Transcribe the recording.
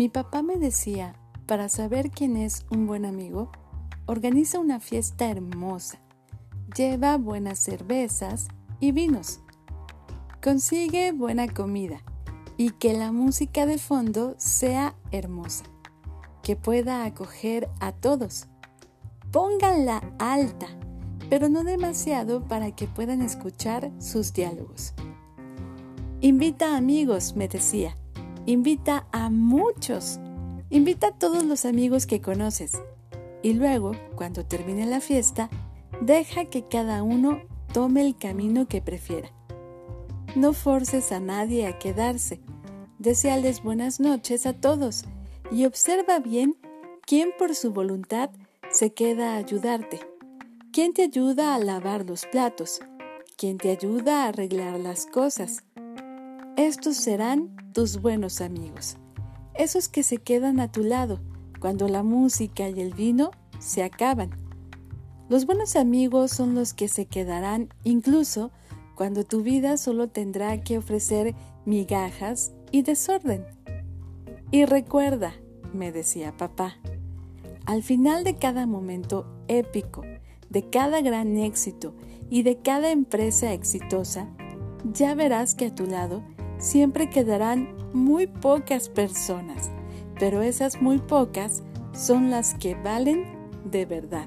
Mi papá me decía, para saber quién es un buen amigo, organiza una fiesta hermosa, lleva buenas cervezas y vinos, consigue buena comida y que la música de fondo sea hermosa, que pueda acoger a todos. Pónganla alta, pero no demasiado para que puedan escuchar sus diálogos. Invita amigos, me decía, Invita a muchos. Invita a todos los amigos que conoces. Y luego, cuando termine la fiesta, deja que cada uno tome el camino que prefiera. No forces a nadie a quedarse. Deseales buenas noches a todos y observa bien quién por su voluntad se queda a ayudarte, quién te ayuda a lavar los platos, quién te ayuda a arreglar las cosas. Estos serán tus buenos amigos, esos que se quedan a tu lado cuando la música y el vino se acaban. Los buenos amigos son los que se quedarán incluso cuando tu vida solo tendrá que ofrecer migajas y desorden. Y recuerda, me decía papá, al final de cada momento épico, de cada gran éxito y de cada empresa exitosa, ya verás que a tu lado siempre quedarán muy pocas personas, pero esas muy pocas son las que valen de verdad.